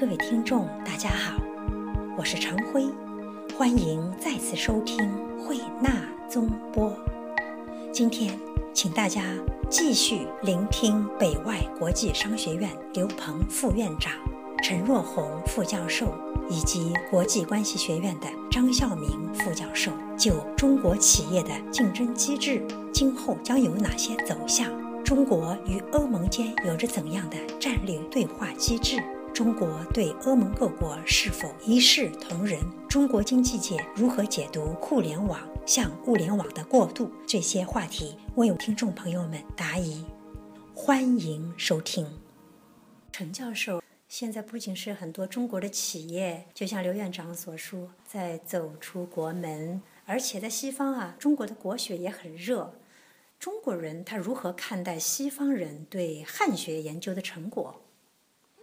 各位听众，大家好，我是常辉，欢迎再次收听慧纳综播。今天，请大家继续聆听北外国际商学院刘鹏副院长、陈若红副教授以及国际关系学院的张孝明副教授就中国企业的竞争机制今后将有哪些走向？中国与欧盟间有着怎样的战略对话机制？中国对欧盟各国是否一视同仁？中国经济界如何解读互联网向物联网的过渡？这些话题我有听众朋友们答疑。欢迎收听。陈教授，现在不仅是很多中国的企业，就像刘院长所说，在走出国门，而且在西方啊，中国的国学也很热。中国人他如何看待西方人对汉学研究的成果？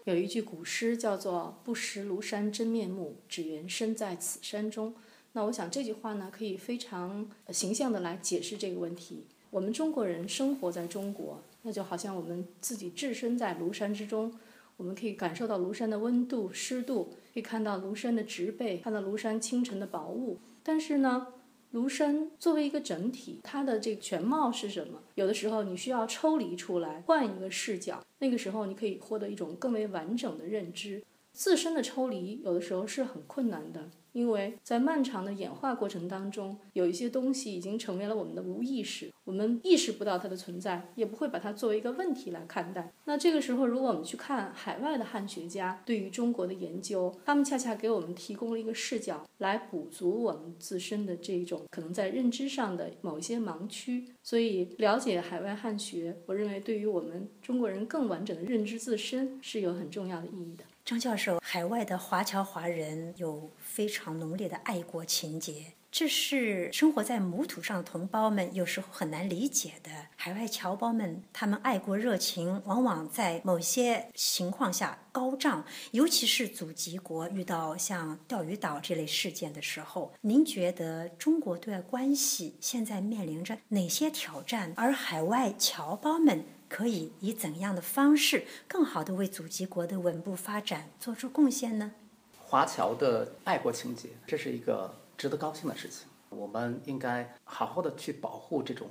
有一句古诗叫做“不识庐山真面目，只缘身在此山中”。那我想这句话呢，可以非常形象的来解释这个问题。我们中国人生活在中国，那就好像我们自己置身在庐山之中，我们可以感受到庐山的温度、湿度，可以看到庐山的植被，看到庐山清晨的薄雾。但是呢，庐山作为一个整体，它的这个全貌是什么？有的时候你需要抽离出来，换一个视角，那个时候你可以获得一种更为完整的认知。自身的抽离有的时候是很困难的。因为在漫长的演化过程当中，有一些东西已经成为了我们的无意识，我们意识不到它的存在，也不会把它作为一个问题来看待。那这个时候，如果我们去看海外的汉学家对于中国的研究，他们恰恰给我们提供了一个视角，来补足我们自身的这种可能在认知上的某一些盲区。所以，了解海外汉学，我认为对于我们中国人更完整的认知自身是有很重要的意义的。张教授，海外的华侨华人有非常浓烈的爱国情结，这是生活在母土上的同胞们有时候很难理解的。海外侨胞们，他们爱国热情往往在某些情况下高涨，尤其是祖籍国遇到像钓鱼岛这类事件的时候。您觉得中国对外关系现在面临着哪些挑战？而海外侨胞们？可以以怎样的方式更好地为祖籍国的稳步发展做出贡献呢？华侨的爱国情节，这是一个值得高兴的事情。我们应该好好的去保护这种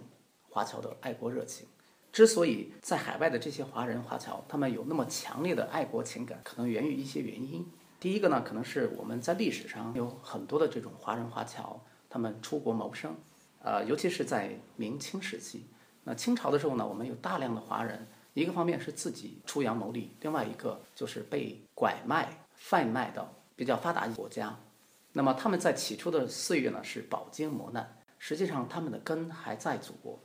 华侨的爱国热情。之所以在海外的这些华人华侨，他们有那么强烈的爱国情感，可能源于一些原因。第一个呢，可能是我们在历史上有很多的这种华人华侨，他们出国谋生，呃，尤其是在明清时期。那清朝的时候呢，我们有大量的华人，一个方面是自己出洋谋利，另外一个就是被拐卖、贩卖到比较发达的国家。那么他们在起初的岁月呢是饱经磨难，实际上他们的根还在祖国。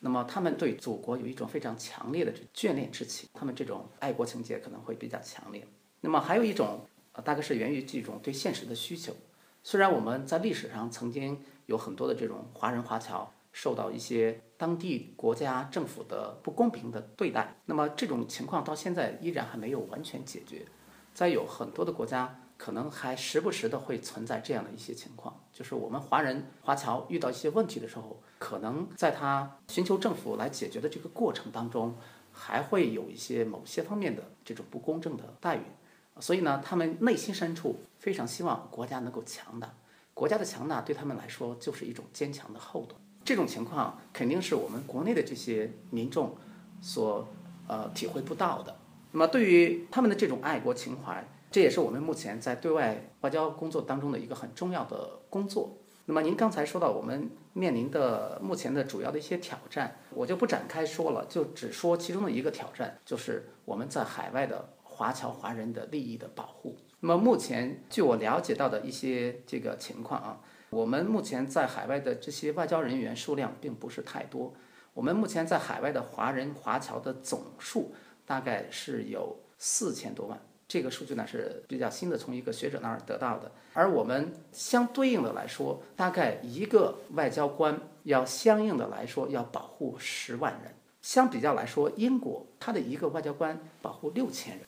那么他们对祖国有一种非常强烈的眷恋之情，他们这种爱国情节可能会比较强烈。那么还有一种，呃，大概是源于这种对现实的需求。虽然我们在历史上曾经有很多的这种华人华侨。受到一些当地国家政府的不公平的对待，那么这种情况到现在依然还没有完全解决。在有很多的国家，可能还时不时的会存在这样的一些情况，就是我们华人华侨遇到一些问题的时候，可能在他寻求政府来解决的这个过程当中，还会有一些某些方面的这种不公正的待遇。所以呢，他们内心深处非常希望国家能够强大，国家的强大对他们来说就是一种坚强的后盾。这种情况肯定是我们国内的这些民众所呃体会不到的。那么，对于他们的这种爱国情怀，这也是我们目前在对外外交工作当中的一个很重要的工作。那么，您刚才说到我们面临的目前的主要的一些挑战，我就不展开说了，就只说其中的一个挑战，就是我们在海外的华侨华人的利益的保护。那么，目前据我了解到的一些这个情况啊。我们目前在海外的这些外交人员数量并不是太多。我们目前在海外的华人华侨的总数大概是有四千多万，这个数据呢是比较新的，从一个学者那儿得到的。而我们相对应的来说，大概一个外交官要相应的来说要保护十万人。相比较来说，英国它的一个外交官保护六千人，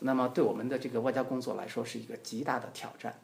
那么对我们的这个外交工作来说是一个极大的挑战。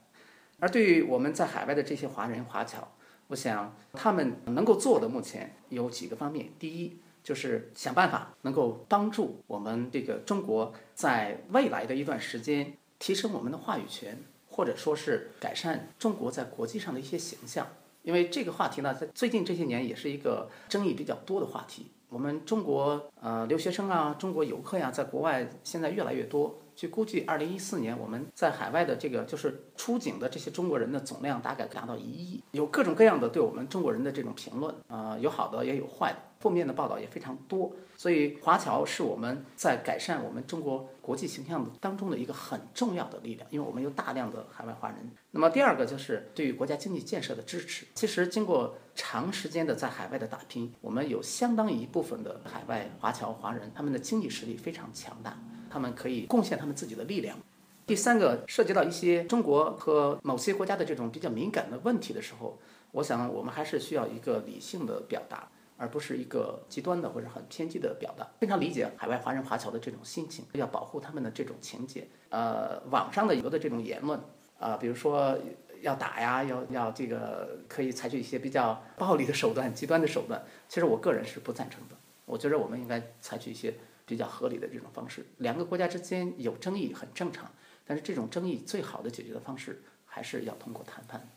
而对于我们在海外的这些华人华侨，我想他们能够做的目前有几个方面。第一，就是想办法能够帮助我们这个中国在未来的一段时间提升我们的话语权，或者说是改善中国在国际上的一些形象。因为这个话题呢，在最近这些年也是一个争议比较多的话题。我们中国呃留学生啊，中国游客呀，在国外现在越来越多。据估计，二零一四年我们在海外的这个就是出境的这些中国人的总量大概达到一亿，有各种各样的对我们中国人的这种评论啊，有好的也有坏的，负面的报道也非常多。所以华侨是我们在改善我们中国国际形象当中的一个很重要的力量，因为我们有大量的海外华人。那么第二个就是对于国家经济建设的支持。其实经过长时间的在海外的打拼，我们有相当一部分的海外华侨华人，他们的经济实力非常强大。他们可以贡献他们自己的力量。第三个涉及到一些中国和某些国家的这种比较敏感的问题的时候，我想我们还是需要一个理性的表达，而不是一个极端的或者很偏激的表达。非常理解海外华人华侨的这种心情，要保护他们的这种情节。呃，网上的有的这种言论，啊，比如说要打呀，要要这个可以采取一些比较暴力的手段、极端的手段，其实我个人是不赞成的。我觉得我们应该采取一些。比较合理的这种方式，两个国家之间有争议很正常，但是这种争议最好的解决的方式还是要通过谈判。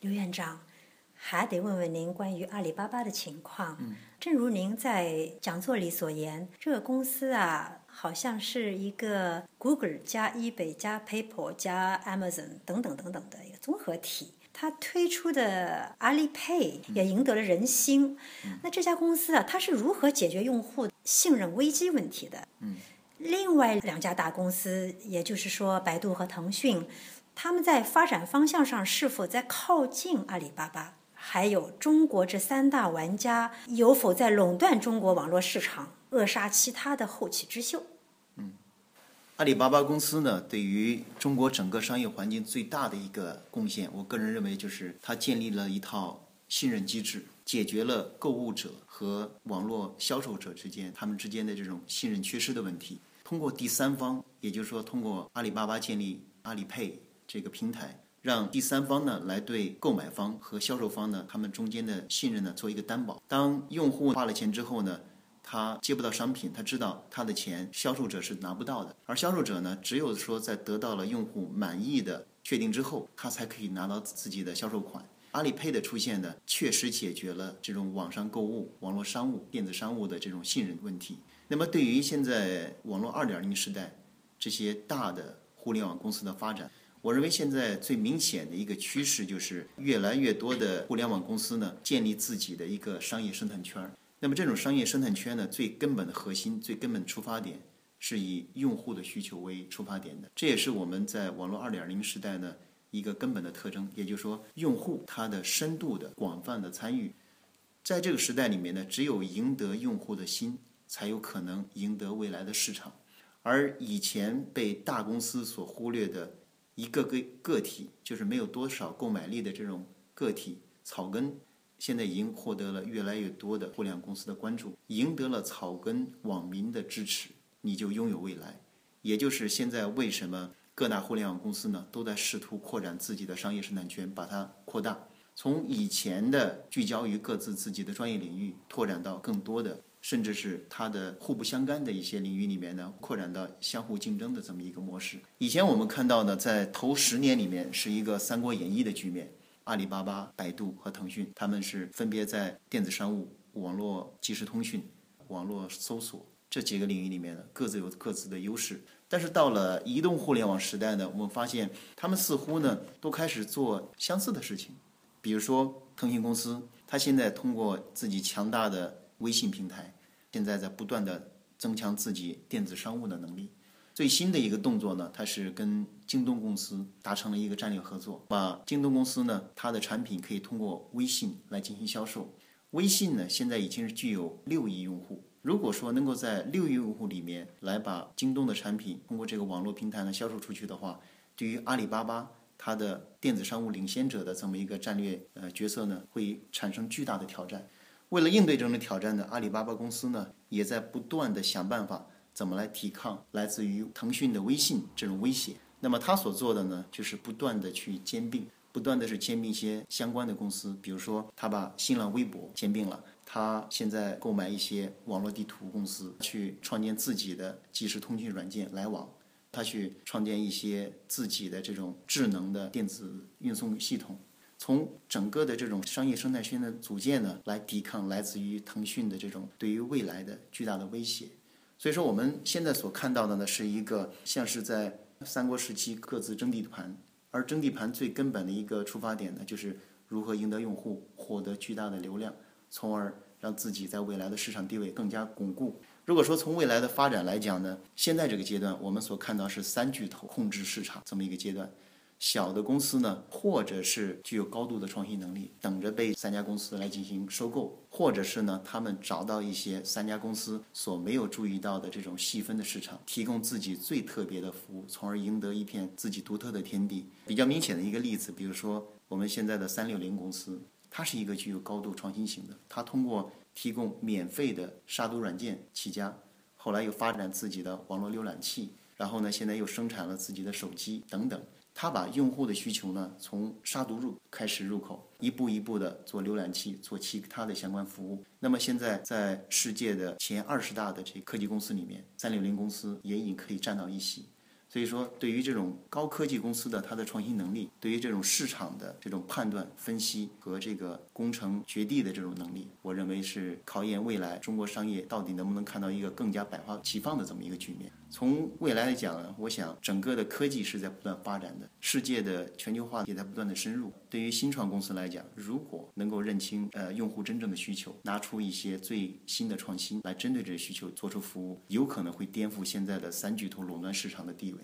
刘院长，还得问问您关于阿里巴巴的情况。嗯，正如您在讲座里所言，这个公司啊，好像是一个 Google 加 eBay 加 PayPal 加 Amazon 等等等等的一个综合体。它推出的阿里 Pay 也赢得了人心。那这家公司啊，它是如何解决用户信任危机问题的？嗯，另外两家大公司，也就是说百度和腾讯，他们在发展方向上是否在靠近阿里巴巴？还有中国这三大玩家有否在垄断中国网络市场，扼杀其他的后起之秀？阿里巴巴公司呢，对于中国整个商业环境最大的一个贡献，我个人认为就是它建立了一套信任机制，解决了购物者和网络销售者之间他们之间的这种信任缺失的问题。通过第三方，也就是说通过阿里巴巴建立阿里 Pay 这个平台，让第三方呢来对购买方和销售方呢他们中间的信任呢做一个担保。当用户花了钱之后呢？他接不到商品，他知道他的钱销售者是拿不到的，而销售者呢，只有说在得到了用户满意的确定之后，他才可以拿到自己的销售款。阿里配的出现呢，确实解决了这种网上购物、网络商务、电子商务的这种信任问题。那么，对于现在网络二点零时代这些大的互联网公司的发展，我认为现在最明显的一个趋势就是越来越多的互联网公司呢，建立自己的一个商业生态圈儿。那么这种商业生态圈呢，最根本的核心、最根本的出发点，是以用户的需求为出发点的。这也是我们在网络二点零时代呢一个根本的特征。也就是说，用户他的深度的、广泛的参与，在这个时代里面呢，只有赢得用户的心，才有可能赢得未来的市场。而以前被大公司所忽略的一个个个体，就是没有多少购买力的这种个体草根。现在已经获得了越来越多的互联网公司的关注，赢得了草根网民的支持，你就拥有未来。也就是现在为什么各大互联网公司呢都在试图扩展自己的商业生态圈，把它扩大，从以前的聚焦于各自自己的专业领域，拓展到更多的，甚至是它的互不相干的一些领域里面呢，扩展到相互竞争的这么一个模式。以前我们看到呢，在头十年里面是一个《三国演义》的局面。阿里巴巴、百度和腾讯，他们是分别在电子商务、网络即时通讯、网络搜索这几个领域里面呢，各自有各自的优势。但是到了移动互联网时代呢，我们发现他们似乎呢都开始做相似的事情。比如说腾讯公司，它现在通过自己强大的微信平台，现在在不断的增强自己电子商务的能力。最新的一个动作呢，它是跟京东公司达成了一个战略合作，把京东公司呢，它的产品可以通过微信来进行销售。微信呢，现在已经是具有六亿用户。如果说能够在六亿用户里面来把京东的产品通过这个网络平台呢销售出去的话，对于阿里巴巴它的电子商务领先者的这么一个战略呃角色呢，会产生巨大的挑战。为了应对这种挑战呢，阿里巴巴公司呢，也在不断的想办法。怎么来抵抗来自于腾讯的微信这种威胁？那么他所做的呢，就是不断的去兼并，不断的是兼并一些相关的公司，比如说他把新浪微博兼并了，他现在购买一些网络地图公司，去创建自己的即时通讯软件来往。他去创建一些自己的这种智能的电子运送系统，从整个的这种商业生态圈的组建呢，来抵抗来自于腾讯的这种对于未来的巨大的威胁。所以说，我们现在所看到的呢，是一个像是在三国时期各自争地盘，而争地盘最根本的一个出发点呢，就是如何赢得用户，获得巨大的流量，从而让自己在未来的市场地位更加巩固。如果说从未来的发展来讲呢，现在这个阶段，我们所看到是三巨头控制市场这么一个阶段。小的公司呢，或者是具有高度的创新能力，等着被三家公司来进行收购，或者是呢，他们找到一些三家公司所没有注意到的这种细分的市场，提供自己最特别的服务，从而赢得一片自己独特的天地。比较明显的一个例子，比如说我们现在的三六零公司，它是一个具有高度创新型的，它通过提供免费的杀毒软件起家，后来又发展自己的网络浏览器，然后呢，现在又生产了自己的手机等等。他把用户的需求呢，从杀毒入开始入口，一步一步的做浏览器，做其他的相关服务。那么现在在世界的前二十大的这科技公司里面，三六零公司也已经可以占到一席。所以说，对于这种高科技公司的它的创新能力，对于这种市场的这种判断、分析和这个工程掘地的这种能力，我认为是考验未来中国商业到底能不能看到一个更加百花齐放的这么一个局面。从未来来讲，我想整个的科技是在不断发展的，世界的全球化也在不断的深入。对于新创公司来讲，如果能够认清呃用户真正的需求，拿出一些最新的创新来针对这些需求做出服务，有可能会颠覆现在的三巨头垄断市场的地位。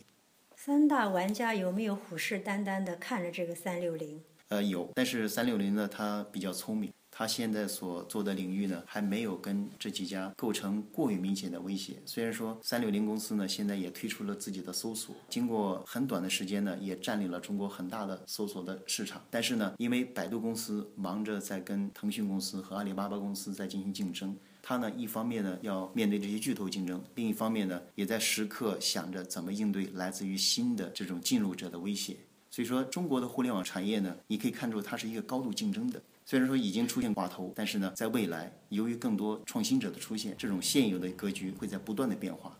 三大玩家有没有虎视眈眈地看着这个三六零？呃，有，但是三六零呢，它比较聪明。它现在所做的领域呢，还没有跟这几家构成过于明显的威胁。虽然说三六零公司呢，现在也推出了自己的搜索，经过很短的时间呢，也占领了中国很大的搜索的市场。但是呢，因为百度公司忙着在跟腾讯公司和阿里巴巴公司在进行竞争，它呢一方面呢要面对这些巨头竞争，另一方面呢也在时刻想着怎么应对来自于新的这种进入者的威胁。所以说，中国的互联网产业呢，你可以看出它是一个高度竞争的。虽然说已经出现寡头，但是呢，在未来，由于更多创新者的出现，这种现有的格局会在不断的变化。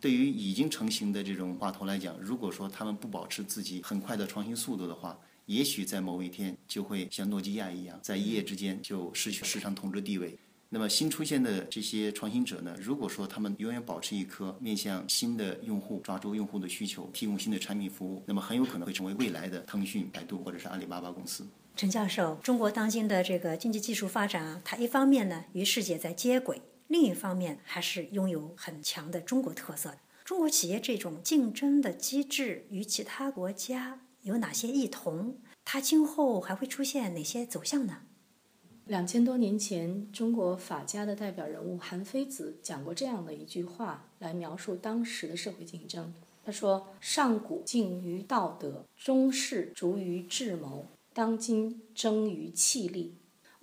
对于已经成型的这种寡头来讲，如果说他们不保持自己很快的创新速度的话，也许在某一天就会像诺基亚一样，在一夜之间就失去市场统治地位。那么新出现的这些创新者呢，如果说他们永远保持一颗面向新的用户、抓住用户的需求、提供新的产品服务，那么很有可能会成为未来的腾讯、百度或者是阿里巴巴公司。陈教授，中国当今的这个经济技术发展啊，它一方面呢与世界在接轨，另一方面还是拥有很强的中国特色。中国企业这种竞争的机制与其他国家有哪些异同？它今后还会出现哪些走向呢？两千多年前，中国法家的代表人物韩非子讲过这样的一句话，来描述当时的社会竞争。他说：“上古敬于道德，中世逐于智谋。”当今争于气力，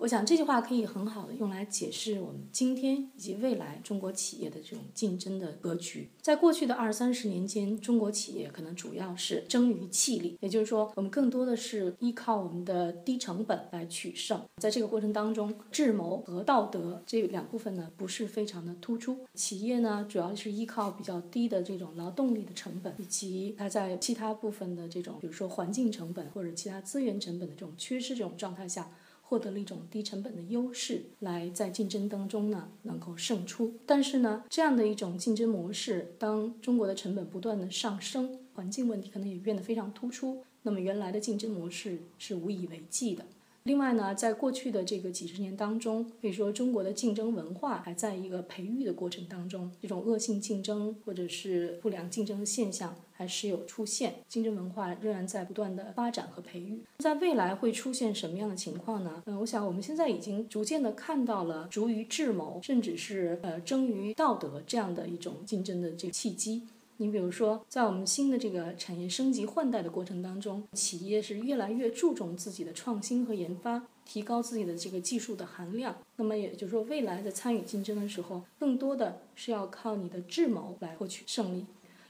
我想这句话可以很好的用来解释我们今天以及未来中国企业的这种竞争的格局。在过去的二三十年间，中国企业可能主要是争于气力，也就是说，我们更多的是依靠我们的低成本来取胜。在这个过程当中，智谋和道德这两部分呢，不是非常的突出。企业呢，主要是依靠比较低的这种劳动力的成本，以及它在其他部分的这种，比如说环境成本或者其他资源成本的这种缺失这种状态下。获得了一种低成本的优势，来在竞争当中呢能够胜出。但是呢，这样的一种竞争模式，当中国的成本不断的上升，环境问题可能也变得非常突出，那么原来的竞争模式是无以为继的。另外呢，在过去的这个几十年当中，可以说中国的竞争文化还在一个培育的过程当中，这种恶性竞争或者是不良竞争的现象还是有出现，竞争文化仍然在不断的发展和培育。在未来会出现什么样的情况呢？嗯，我想我们现在已经逐渐的看到了逐于智谋，甚至是呃争于道德这样的一种竞争的这个契机。你比如说，在我们新的这个产业升级换代的过程当中，企业是越来越注重自己的创新和研发，提高自己的这个技术的含量。那么也就是说，未来的参与竞争的时候，更多的是要靠你的智谋来获取胜利。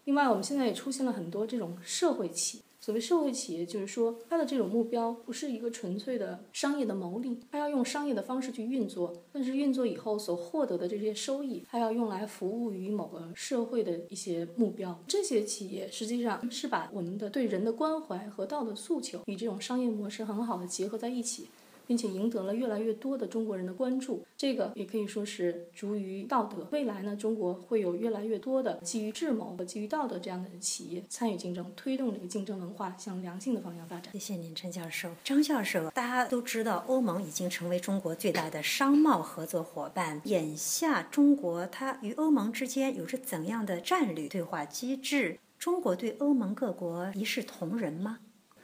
另外，我们现在也出现了很多这种社会企业。所谓社会企业，就是说它的这种目标不是一个纯粹的商业的牟利，它要用商业的方式去运作，但是运作以后所获得的这些收益，它要用来服务于某个社会的一些目标。这些企业实际上是把我们的对人的关怀和道德诉求与这种商业模式很好的结合在一起。并且赢得了越来越多的中国人的关注，这个也可以说是逐于道德。未来呢，中国会有越来越多的基于智谋和基于道德这样的企业参与竞争，推动这个竞争文化向良性的方向发展。谢谢您，陈教授。张教授，大家都知道，欧盟已经成为中国最大的商贸合作伙伴。眼下，中国它与欧盟之间有着怎样的战略对话机制？中国对欧盟各国一视同仁吗？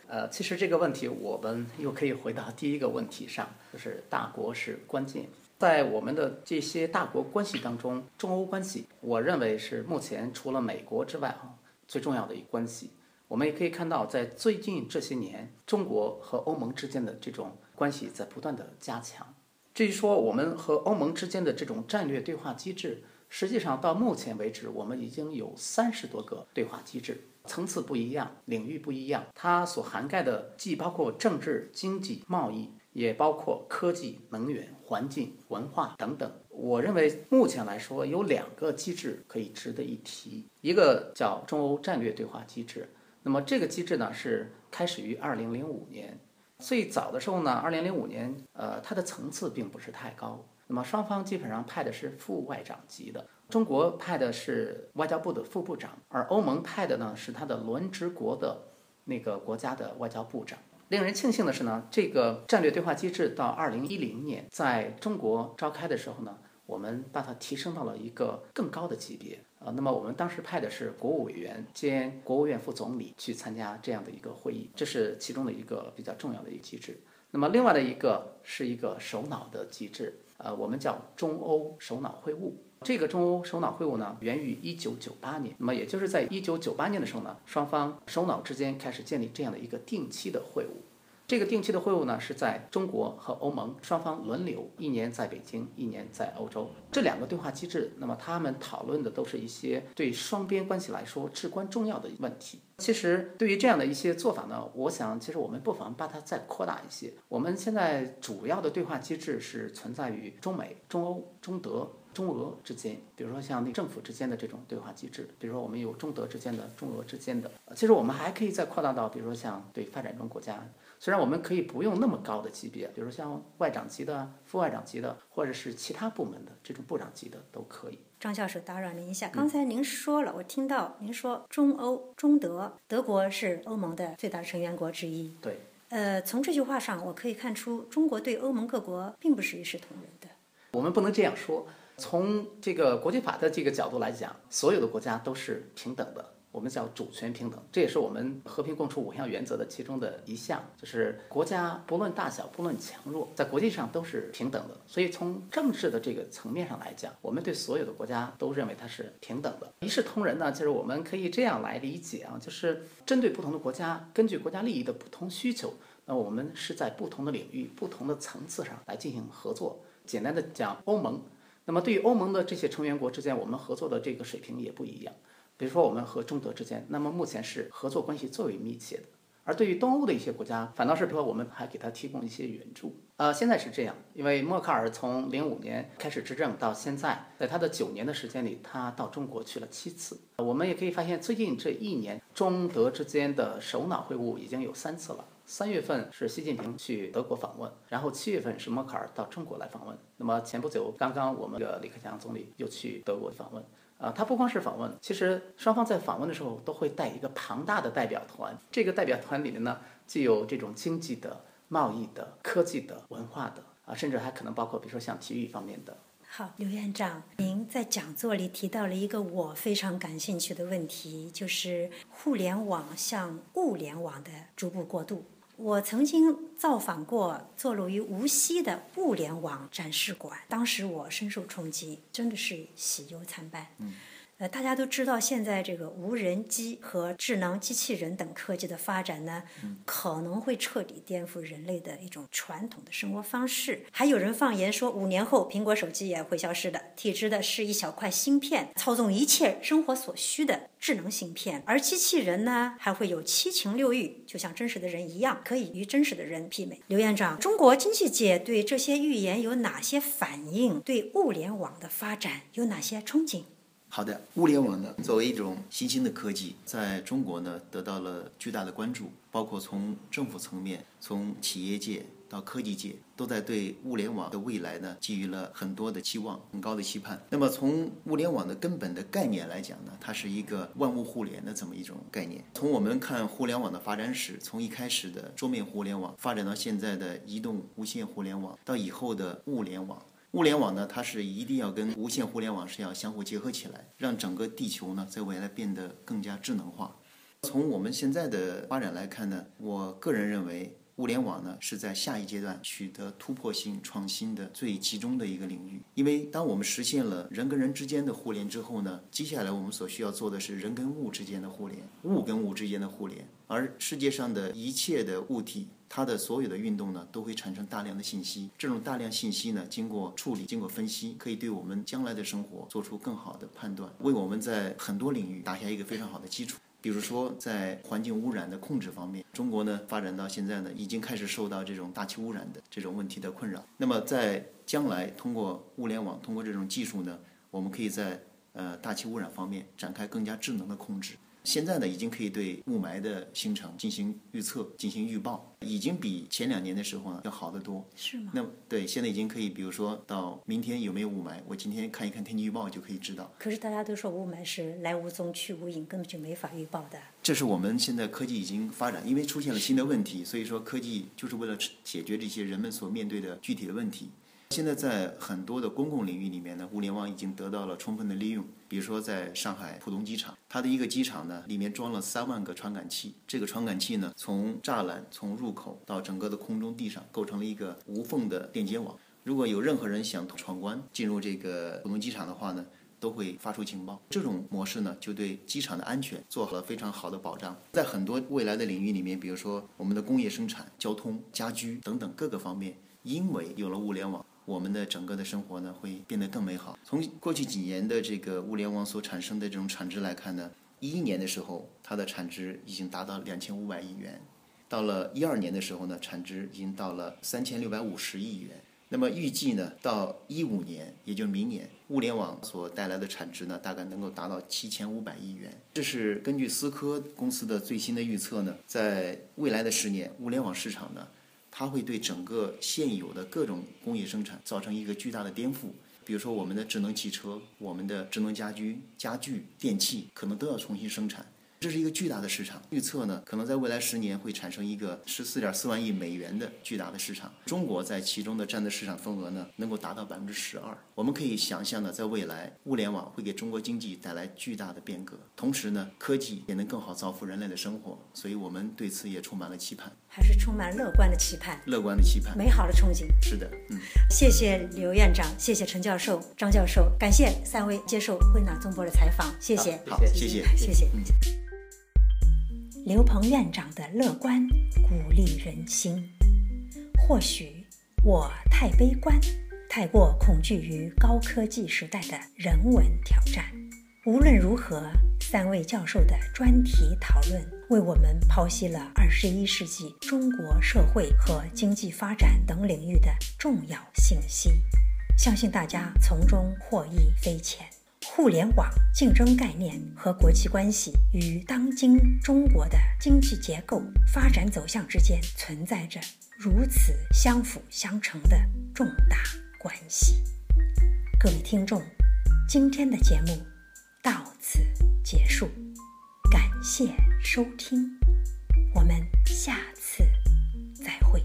呃，其实这个问题我们又可以回到第一个问题上，就是大国是关键。在我们的这些大国关系当中，中欧关系，我认为是目前除了美国之外啊最重要的一个关系。我们也可以看到，在最近这些年，中国和欧盟之间的这种关系在不断的加强。至于说我们和欧盟之间的这种战略对话机制，实际上到目前为止，我们已经有三十多个对话机制。层次不一样，领域不一样，它所涵盖的既包括政治、经济、贸易，也包括科技、能源、环境、文化等等。我认为目前来说有两个机制可以值得一提，一个叫中欧战略对话机制。那么这个机制呢是开始于二零零五年，最早的时候呢，二零零五年，呃，它的层次并不是太高。那么双方基本上派的是副外长级的。中国派的是外交部的副部长，而欧盟派的呢是他的轮值国的那个国家的外交部长。令人庆幸的是呢，这个战略对话机制到二零一零年在中国召开的时候呢，我们把它提升到了一个更高的级别。呃，那么我们当时派的是国务委员兼国务院副总理去参加这样的一个会议，这是其中的一个比较重要的一个机制。那么另外的一个是一个首脑的机制，呃，我们叫中欧首脑会晤。这个中欧首脑会晤呢，源于一九九八年。那么，也就是在一九九八年的时候呢，双方首脑之间开始建立这样的一个定期的会晤。这个定期的会晤呢，是在中国和欧盟双方轮流，一年在北京，一年在欧洲。这两个对话机制，那么他们讨论的都是一些对双边关系来说至关重要的问题。其实，对于这样的一些做法呢，我想，其实我们不妨把它再扩大一些。我们现在主要的对话机制是存在于中美、中欧、中德。中俄之间，比如说像那政府之间的这种对话机制，比如说我们有中德之间的、中俄之间的，其实我们还可以再扩大到，比如说像对发展中国家，虽然我们可以不用那么高的级别，比如说像外长级的、副外长级的，或者是其他部门的这种部长级的都可以。张教授，打扰您一下，刚才您说了，我听到您说中欧、中德，德国是欧盟的最大成员国之一。对。呃，从这句话上，我可以看出中国对欧盟各国并不是一视同仁的。我们不能这样说。从这个国际法的这个角度来讲，所有的国家都是平等的，我们叫主权平等，这也是我们和平共处五项原则的其中的一项，就是国家不论大小，不论强弱，在国际上都是平等的。所以从政治的这个层面上来讲，我们对所有的国家都认为它是平等的，一视同仁呢，就是我们可以这样来理解啊，就是针对不同的国家，根据国家利益的不同需求，那我们是在不同的领域、不同的层次上来进行合作。简单的讲，欧盟。那么，对于欧盟的这些成员国之间，我们合作的这个水平也不一样。比如说，我们和中德之间，那么目前是合作关系最为密切的；而对于东欧的一些国家，反倒是说我们还给他提供一些援助。呃，现在是这样，因为默克尔从零五年开始执政到现在，在他的九年的时间里，他到中国去了七次。我们也可以发现，最近这一年，中德之间的首脑会晤已经有三次了。三月份是习近平去德国访问，然后七月份是默克尔到中国来访问。那么前不久，刚刚我们的李克强总理又去德国访问。啊，他不光是访问，其实双方在访问的时候都会带一个庞大的代表团。这个代表团里面呢，既有这种经济的、贸易的、科技的、文化的，啊，甚至还可能包括比如说像体育方面的。好，刘院长，您在讲座里提到了一个我非常感兴趣的问题，就是互联网向物联网的逐步过渡。我曾经造访过坐落于无锡的物联网展示馆，当时我深受冲击，真的是喜忧参半。嗯呃，大家都知道，现在这个无人机和智能机器人等科技的发展呢，可能会彻底颠覆人类的一种传统的生活方式。还有人放言说，五年后苹果手机也会消失的，替之的是一小块芯片，操纵一切生活所需的智能芯片。而机器人呢，还会有七情六欲，就像真实的人一样，可以与真实的人媲美。刘院长，中国经济界对这些预言有哪些反应？对物联网的发展有哪些憧憬？好的，物联网呢，作为一种新兴的科技，在中国呢得到了巨大的关注，包括从政府层面、从企业界到科技界，都在对物联网的未来呢寄予了很多的期望、很高的期盼。那么从物联网的根本的概念来讲呢，它是一个万物互联的这么一种概念。从我们看互联网的发展史，从一开始的桌面互联网，发展到现在的移动无线互联网，到以后的物联网。物联网呢，它是一定要跟无线互联网是要相互结合起来，让整个地球呢在未来变得更加智能化。从我们现在的发展来看呢，我个人认为物联网呢是在下一阶段取得突破性创新的最集中的一个领域。因为当我们实现了人跟人之间的互联之后呢，接下来我们所需要做的是人跟物之间的互联，物跟物之间的互联。而世界上的一切的物体。它的所有的运动呢，都会产生大量的信息。这种大量信息呢，经过处理、经过分析，可以对我们将来的生活做出更好的判断，为我们在很多领域打下一个非常好的基础。比如说，在环境污染的控制方面，中国呢发展到现在呢，已经开始受到这种大气污染的这种问题的困扰。那么，在将来通过物联网，通过这种技术呢，我们可以在呃大气污染方面展开更加智能的控制。现在呢，已经可以对雾霾的形成进行预测、进行预报，已经比前两年的时候呢要好得多。是吗？那对，现在已经可以，比如说到明天有没有雾霾，我今天看一看天气预报就可以知道。可是大家都说雾霾是来无踪去无影，根本就没法预报的。这是我们现在科技已经发展，因为出现了新的问题，所以说科技就是为了解决这些人们所面对的具体的问题。现在在很多的公共领域里面呢，物联网已经得到了充分的利用。比如说，在上海浦东机场，它的一个机场呢，里面装了三万个传感器。这个传感器呢，从栅栏、从入口到整个的空中、地上，构成了一个无缝的链接网。如果有任何人想闯关进入这个浦东机场的话呢，都会发出警报。这种模式呢，就对机场的安全做好了非常好的保障。在很多未来的领域里面，比如说我们的工业生产、交通、家居等等各个方面，因为有了物联网。我们的整个的生活呢，会变得更美好。从过去几年的这个物联网所产生的这种产值来看呢，一一年的时候，它的产值已经达到两千五百亿元；到了一二年的时候呢，产值已经到了三千六百五十亿元。那么预计呢，到一五年，也就是明年，物联网所带来的产值呢，大概能够达到七千五百亿元。这是根据思科公司的最新的预测呢，在未来的十年，物联网市场呢。它会对整个现有的各种工业生产造成一个巨大的颠覆，比如说我们的智能汽车、我们的智能家居、家具、电器，可能都要重新生产。这是一个巨大的市场，预测呢，可能在未来十年会产生一个十四点四万亿美元的巨大的市场。中国在其中的占的市场份额呢，能够达到百分之十二。我们可以想象呢，在未来，物联网会给中国经济带来巨大的变革，同时呢，科技也能更好造福人类的生活。所以我们对此也充满了期盼，还是充满乐观的期盼，乐观的期盼，美好的憧憬。是的，嗯，谢谢刘院长，谢谢陈教授、张教授，感谢三位接受慧纳中博的采访，谢谢，好，谢谢，谢谢。刘鹏院长的乐观鼓励人心。或许我太悲观，太过恐惧于高科技时代的人文挑战。无论如何，三位教授的专题讨论为我们剖析了二十一世纪中国社会和经济发展等领域的重要信息，相信大家从中获益匪浅。互联网竞争概念和国际关系与当今中国的经济结构发展走向之间存在着如此相辅相成的重大关系。各位听众，今天的节目到此结束，感谢收听，我们下次再会。